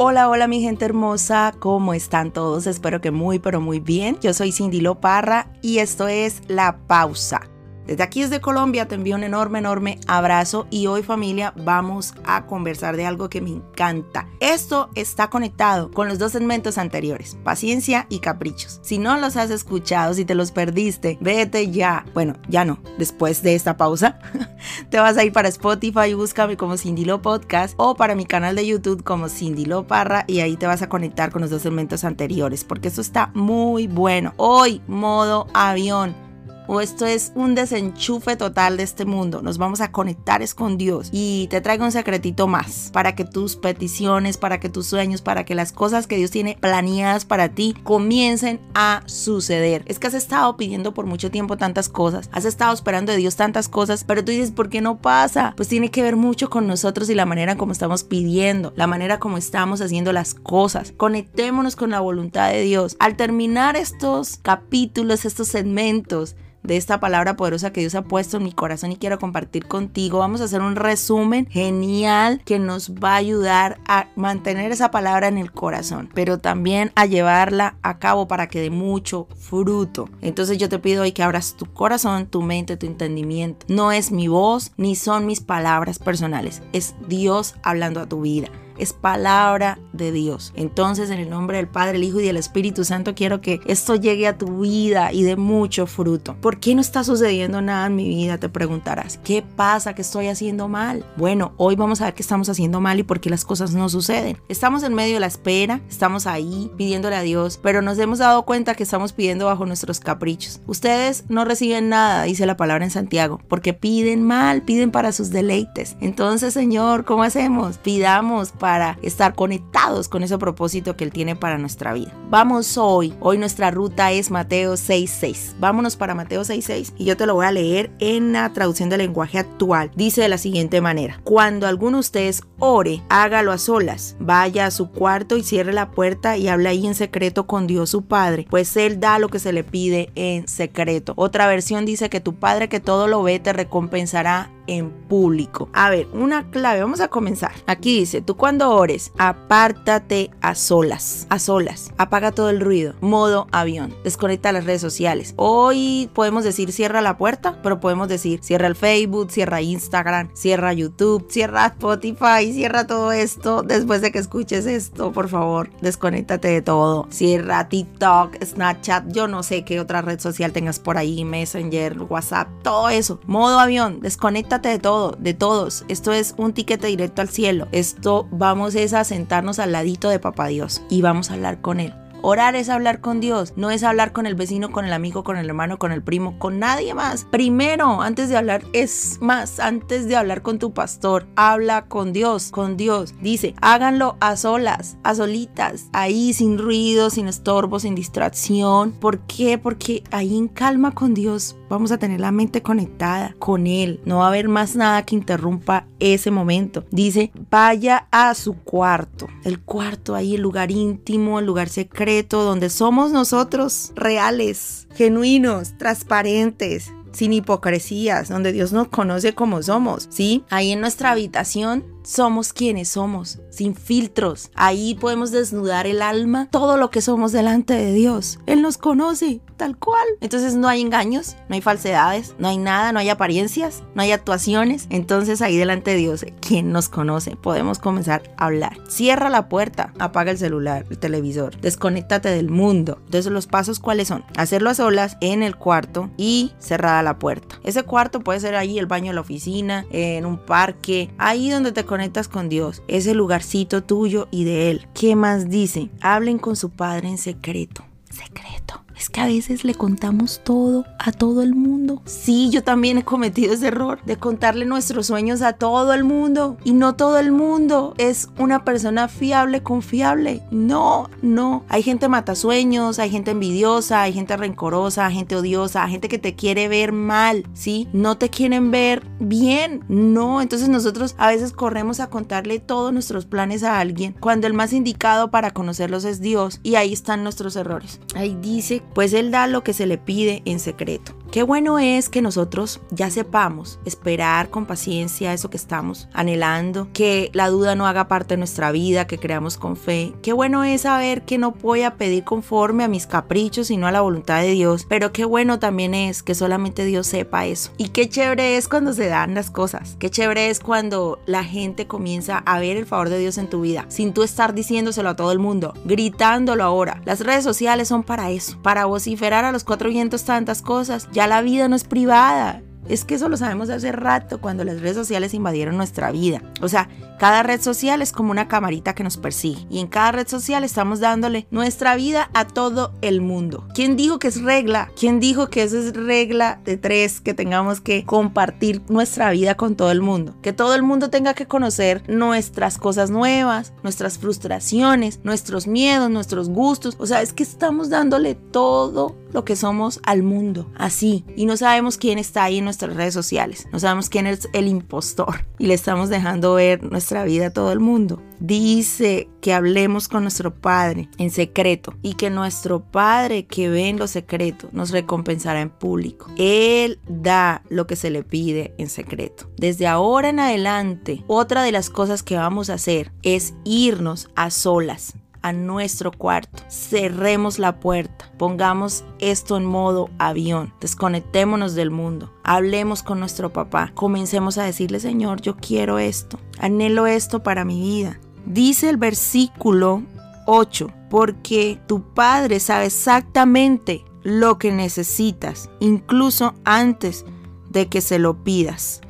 Hola, hola mi gente hermosa, ¿cómo están todos? Espero que muy, pero muy bien. Yo soy Cindy Loparra y esto es La Pausa. Desde aquí desde Colombia te envío un enorme, enorme abrazo y hoy familia vamos a conversar de algo que me encanta. Esto está conectado con los dos segmentos anteriores, paciencia y caprichos. Si no los has escuchado, si te los perdiste, vete ya. Bueno, ya no, después de esta pausa, te vas a ir para Spotify búscame como Cindy Lo Podcast o para mi canal de YouTube como Cindy Lo Parra y ahí te vas a conectar con los dos segmentos anteriores porque esto está muy bueno. Hoy, modo avión o esto es un desenchufe total de este mundo. Nos vamos a conectar es con Dios. Y te traigo un secretito más para que tus peticiones, para que tus sueños, para que las cosas que Dios tiene planeadas para ti comiencen a suceder. Es que has estado pidiendo por mucho tiempo tantas cosas, has estado esperando de Dios tantas cosas, pero tú dices, ¿por qué no pasa? Pues tiene que ver mucho con nosotros y la manera como estamos pidiendo, la manera como estamos haciendo las cosas. Conectémonos con la voluntad de Dios. Al terminar estos capítulos, estos segmentos, de esta palabra poderosa que Dios ha puesto en mi corazón y quiero compartir contigo. Vamos a hacer un resumen genial que nos va a ayudar a mantener esa palabra en el corazón, pero también a llevarla a cabo para que dé mucho fruto. Entonces yo te pido hoy que abras tu corazón, tu mente, tu entendimiento. No es mi voz ni son mis palabras personales, es Dios hablando a tu vida es palabra de Dios. Entonces, en el nombre del Padre, el Hijo y del Espíritu Santo, quiero que esto llegue a tu vida y dé mucho fruto. ¿Por qué no está sucediendo nada en mi vida? Te preguntarás. ¿Qué pasa? ¿Qué estoy haciendo mal? Bueno, hoy vamos a ver qué estamos haciendo mal y por qué las cosas no suceden. Estamos en medio de la espera, estamos ahí pidiéndole a Dios, pero nos hemos dado cuenta que estamos pidiendo bajo nuestros caprichos. Ustedes no reciben nada, dice la palabra en Santiago, porque piden mal, piden para sus deleites. Entonces, Señor, ¿cómo hacemos? Pidamos para para estar conectados con ese propósito que Él tiene para nuestra vida. Vamos hoy, hoy nuestra ruta es Mateo 6.6. Vámonos para Mateo 6.6 y yo te lo voy a leer en la traducción del lenguaje actual. Dice de la siguiente manera, cuando alguno de ustedes ore, hágalo a solas, vaya a su cuarto y cierre la puerta y hable ahí en secreto con Dios su Padre, pues Él da lo que se le pide en secreto. Otra versión dice que tu Padre que todo lo ve te recompensará en público. A ver, una clave, vamos a comenzar. Aquí dice, tú cuando ores, apártate a solas, a solas, apaga todo el ruido, modo avión, desconecta las redes sociales. Hoy podemos decir cierra la puerta, pero podemos decir cierra el Facebook, cierra Instagram, cierra YouTube, cierra Spotify, cierra todo esto. Después de que escuches esto, por favor, desconéctate de todo. Cierra TikTok, Snapchat, yo no sé qué otra red social tengas por ahí, Messenger, WhatsApp, todo eso. Modo avión, desconecta de todo, de todos. Esto es un tiquete directo al cielo. Esto vamos es a sentarnos al ladito de Papá Dios y vamos a hablar con Él. Orar es hablar con Dios, no es hablar con el vecino, con el amigo, con el hermano, con el primo, con nadie más. Primero, antes de hablar, es más, antes de hablar con tu pastor, habla con Dios, con Dios. Dice, háganlo a solas, a solitas, ahí sin ruido, sin estorbo, sin distracción. ¿Por qué? Porque ahí en calma con Dios vamos a tener la mente conectada con Él. No va a haber más nada que interrumpa ese momento. Dice, vaya a su cuarto. El cuarto ahí, el lugar íntimo, el lugar secreto donde somos nosotros reales, genuinos, transparentes, sin hipocresías, donde Dios nos conoce como somos, ¿sí? Ahí en nuestra habitación somos quienes somos, sin filtros. Ahí podemos desnudar el alma, todo lo que somos delante de Dios. Él nos conoce tal cual. Entonces no hay engaños, no hay falsedades, no hay nada, no hay apariencias, no hay actuaciones. Entonces ahí delante de Dios, quien nos conoce, podemos comenzar a hablar. Cierra la puerta, apaga el celular, el televisor, desconéctate del mundo. Entonces los pasos cuáles son? Hacerlo a solas en el cuarto y cerrada la puerta. Ese cuarto puede ser ahí el baño de la oficina, en un parque, ahí donde te conectas con Dios, ese lugarcito tuyo y de Él. ¿Qué más dice? Hablen con su Padre en secreto. Secreto es que a veces le contamos todo a todo el mundo. Sí, yo también he cometido ese error de contarle nuestros sueños a todo el mundo. Y no todo el mundo es una persona fiable, confiable. No, no. Hay gente matasueños, hay gente envidiosa, hay gente rencorosa, hay gente odiosa, hay gente que te quiere ver mal, ¿sí? No te quieren ver bien. No, entonces nosotros a veces corremos a contarle todos nuestros planes a alguien cuando el más indicado para conocerlos es Dios y ahí están nuestros errores. Ahí dice pues Él da lo que se le pide en secreto. Qué bueno es que nosotros ya sepamos esperar con paciencia eso que estamos anhelando, que la duda no haga parte de nuestra vida, que creamos con fe. Qué bueno es saber que no voy a pedir conforme a mis caprichos, sino a la voluntad de Dios. Pero qué bueno también es que solamente Dios sepa eso. Y qué chévere es cuando se dan las cosas. Qué chévere es cuando la gente comienza a ver el favor de Dios en tu vida, sin tú estar diciéndoselo a todo el mundo, gritándolo ahora. Las redes sociales son para eso, para vociferar a los cuatro vientos tantas cosas. Ya la vida no es privada. Es que eso lo sabemos de hace rato cuando las redes sociales invadieron nuestra vida. O sea, cada red social es como una camarita que nos persigue y en cada red social estamos dándole nuestra vida a todo el mundo. ¿Quién dijo que es regla? ¿Quién dijo que eso es regla de tres que tengamos que compartir nuestra vida con todo el mundo? Que todo el mundo tenga que conocer nuestras cosas nuevas, nuestras frustraciones, nuestros miedos, nuestros gustos. O sea, es que estamos dándole todo lo que somos al mundo, así. Y no sabemos quién está ahí en nuestras redes sociales. No sabemos quién es el impostor. Y le estamos dejando ver nuestra vida a todo el mundo. Dice que hablemos con nuestro Padre en secreto y que nuestro Padre que ve en lo secreto nos recompensará en público. Él da lo que se le pide en secreto. Desde ahora en adelante, otra de las cosas que vamos a hacer es irnos a solas a nuestro cuarto, cerremos la puerta, pongamos esto en modo avión, desconectémonos del mundo, hablemos con nuestro papá, comencemos a decirle, Señor, yo quiero esto, anhelo esto para mi vida. Dice el versículo 8, porque tu Padre sabe exactamente lo que necesitas, incluso antes de que se lo pidas.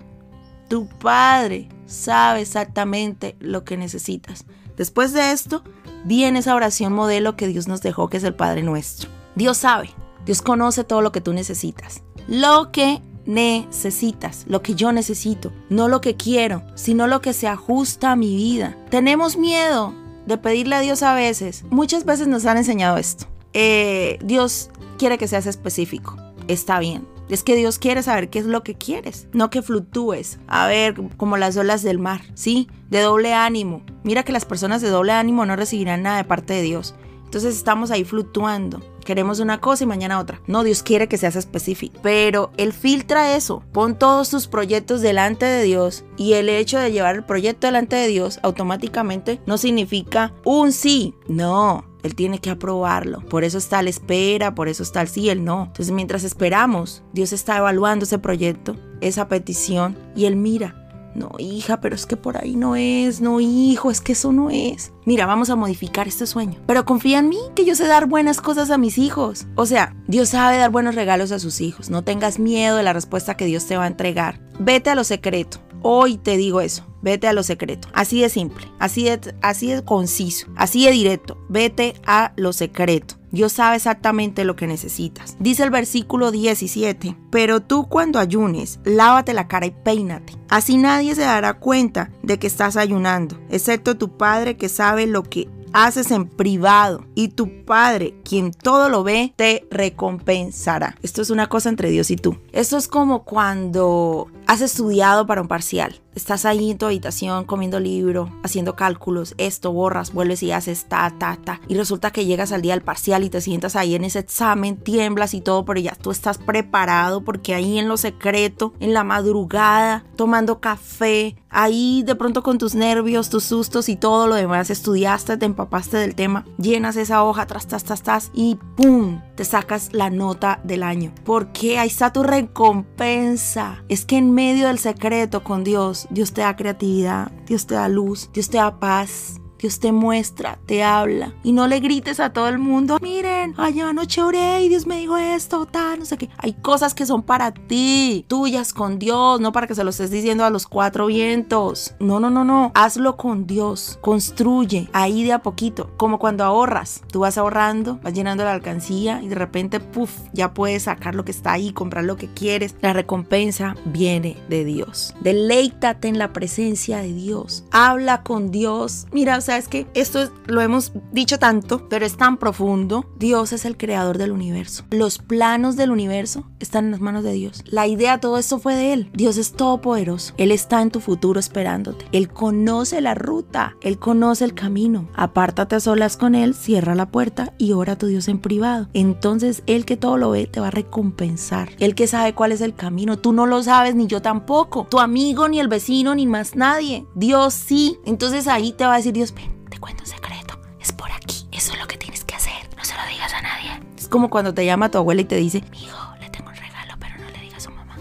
Tu Padre sabe exactamente lo que necesitas. Después de esto, viene esa oración modelo que Dios nos dejó, que es el Padre nuestro. Dios sabe, Dios conoce todo lo que tú necesitas. Lo que necesitas, lo que yo necesito, no lo que quiero, sino lo que se ajusta a mi vida. Tenemos miedo de pedirle a Dios a veces. Muchas veces nos han enseñado esto. Eh, Dios quiere que seas específico. Está bien. Es que Dios quiere saber qué es lo que quieres, no que fluctúes. A ver, como las olas del mar, ¿sí? De doble ánimo. Mira que las personas de doble ánimo no recibirán nada de parte de Dios. Entonces estamos ahí fluctuando. Queremos una cosa y mañana otra. No, Dios quiere que seas específico. Pero Él filtra eso. Pon todos tus proyectos delante de Dios. Y el hecho de llevar el proyecto delante de Dios automáticamente no significa un sí. No, él tiene que aprobarlo. Por eso está la espera, por eso está el sí, el no. Entonces mientras esperamos, Dios está evaluando ese proyecto, esa petición, y Él mira no, hija, pero es que por ahí no es. No, hijo, es que eso no es. Mira, vamos a modificar este sueño. Pero confía en mí, que yo sé dar buenas cosas a mis hijos. O sea, Dios sabe dar buenos regalos a sus hijos. No tengas miedo de la respuesta que Dios te va a entregar. Vete a lo secreto. Hoy te digo eso. Vete a lo secreto. Así de simple, así de, así de conciso, así de directo. Vete a lo secreto. Dios sabe exactamente lo que necesitas. Dice el versículo 17, pero tú cuando ayunes, lávate la cara y peínate. Así nadie se dará cuenta de que estás ayunando, excepto tu Padre que sabe lo que haces en privado y tu Padre, quien todo lo ve, te recompensará. Esto es una cosa entre Dios y tú. Esto es como cuando has estudiado para un parcial. Estás ahí en tu habitación comiendo libro, haciendo cálculos, esto, borras, vuelves y haces ta, ta, ta. Y resulta que llegas al día del parcial y te sientas ahí en ese examen, tiemblas y todo, pero ya tú estás preparado porque ahí en lo secreto, en la madrugada, tomando café, ahí de pronto con tus nervios, tus sustos y todo lo demás, estudiaste, te empapaste del tema, llenas esa hoja, tras, tras, tras, tras y ¡pum! Te sacas la nota del año. Porque ahí está tu recompensa. Es que en medio del secreto con Dios, Dios te da creatividad, Dios te da luz, Dios te da paz, Dios te muestra, te habla. Y no le grites a todo el mundo, miren, allá anoche oré y Dios me dijo esto, tal, no sé qué. Hay cosas que son para ti, tuyas con Dios, no para que se lo estés diciendo a los cuatro vientos. No, no, no, no. Hazlo con Dios. Construye ahí de a poquito. Como cuando ahorras. Tú vas ahorrando, vas llenando la alcancía y de repente, puff, ya puedes sacar lo que está ahí, comprar lo que quieres. La recompensa viene de Dios. Deleítate en la presencia de Dios. Habla con Dios. Mira, es que esto es, lo hemos dicho tanto, pero es tan profundo. Dios es el creador del universo. Los planos del universo están en las manos de Dios. La idea, todo esto fue de Él. Dios es todopoderoso. Él está en tu futuro esperándote. Él conoce la ruta. Él conoce el camino. Apártate a solas con Él, cierra la puerta y ora a tu Dios en privado. Entonces, Él que todo lo ve, te va a recompensar. Él que sabe cuál es el camino. Tú no lo sabes, ni yo tampoco. Tu amigo, ni el vecino, ni más nadie. Dios sí. Entonces ahí te va a decir Dios, te cuento un secreto. Es por aquí. Eso es lo que tienes que hacer. No se lo digas a nadie. Es como cuando te llama tu abuela y te dice, hijo, le tengo un regalo, pero no le digas a su mamá.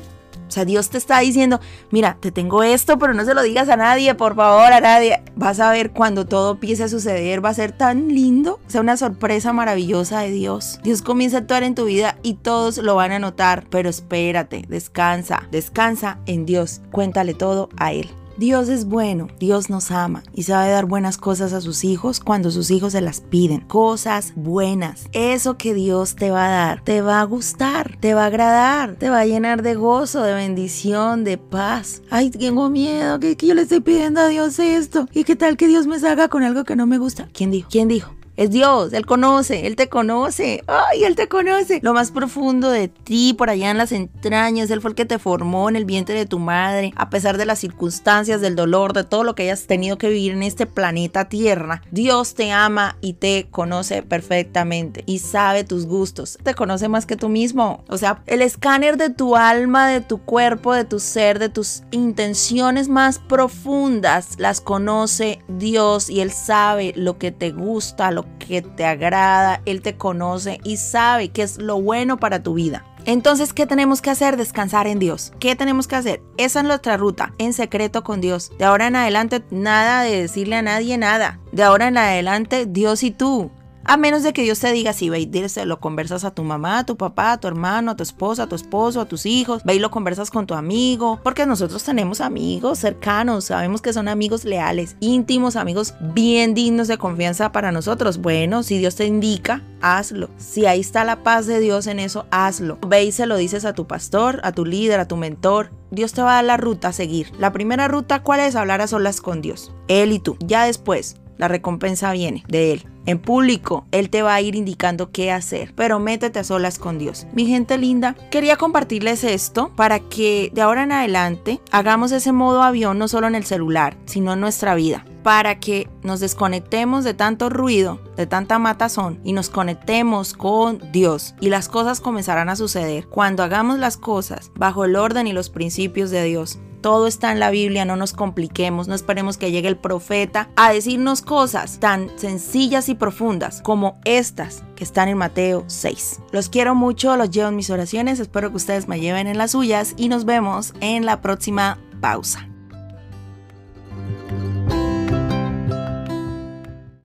O sea, Dios te está diciendo, mira, te tengo esto, pero no se lo digas a nadie, por favor, a nadie. Vas a ver cuando todo empiece a suceder, va a ser tan lindo. O sea, una sorpresa maravillosa de Dios. Dios comienza a actuar en tu vida y todos lo van a notar, pero espérate, descansa, descansa en Dios. Cuéntale todo a Él. Dios es bueno, Dios nos ama y sabe dar buenas cosas a sus hijos cuando sus hijos se las piden. Cosas buenas. Eso que Dios te va a dar, te va a gustar, te va a agradar, te va a llenar de gozo, de bendición, de paz. Ay, tengo miedo, que, que yo le estoy pidiendo a Dios esto. ¿Y qué tal que Dios me salga con algo que no me gusta? ¿Quién dijo? ¿Quién dijo? Es Dios, Él conoce, Él te conoce. Ay, Él te conoce. Lo más profundo de ti, por allá en las entrañas, Él fue el que te formó en el vientre de tu madre. A pesar de las circunstancias, del dolor, de todo lo que hayas tenido que vivir en este planeta Tierra, Dios te ama y te conoce perfectamente y sabe tus gustos. Te conoce más que tú mismo. O sea, el escáner de tu alma, de tu cuerpo, de tu ser, de tus intenciones más profundas, las conoce Dios y Él sabe lo que te gusta, lo que te agrada, Él te conoce y sabe que es lo bueno para tu vida. Entonces, ¿qué tenemos que hacer? Descansar en Dios. ¿Qué tenemos que hacer? Esa es nuestra ruta, en secreto con Dios. De ahora en adelante, nada de decirle a nadie nada. De ahora en adelante, Dios y tú. A menos de que Dios te diga, si ve y lo conversas a tu mamá, a tu papá, a tu hermano, a tu esposa, a tu esposo, a tus hijos, ve y lo conversas con tu amigo, porque nosotros tenemos amigos cercanos, sabemos que son amigos leales, íntimos, amigos bien dignos de confianza para nosotros. Bueno, si Dios te indica, hazlo. Si ahí está la paz de Dios en eso, hazlo. Ve y se lo dices a tu pastor, a tu líder, a tu mentor. Dios te va a dar la ruta a seguir. La primera ruta, ¿cuál es? Hablar a solas con Dios. Él y tú. Ya después, la recompensa viene de Él. En público, Él te va a ir indicando qué hacer, pero métete a solas con Dios. Mi gente linda, quería compartirles esto para que de ahora en adelante hagamos ese modo avión no solo en el celular, sino en nuestra vida para que nos desconectemos de tanto ruido, de tanta matazón y nos conectemos con Dios. Y las cosas comenzarán a suceder cuando hagamos las cosas bajo el orden y los principios de Dios. Todo está en la Biblia, no nos compliquemos, no esperemos que llegue el profeta a decirnos cosas tan sencillas y profundas como estas que están en Mateo 6. Los quiero mucho, los llevo en mis oraciones, espero que ustedes me lleven en las suyas y nos vemos en la próxima pausa.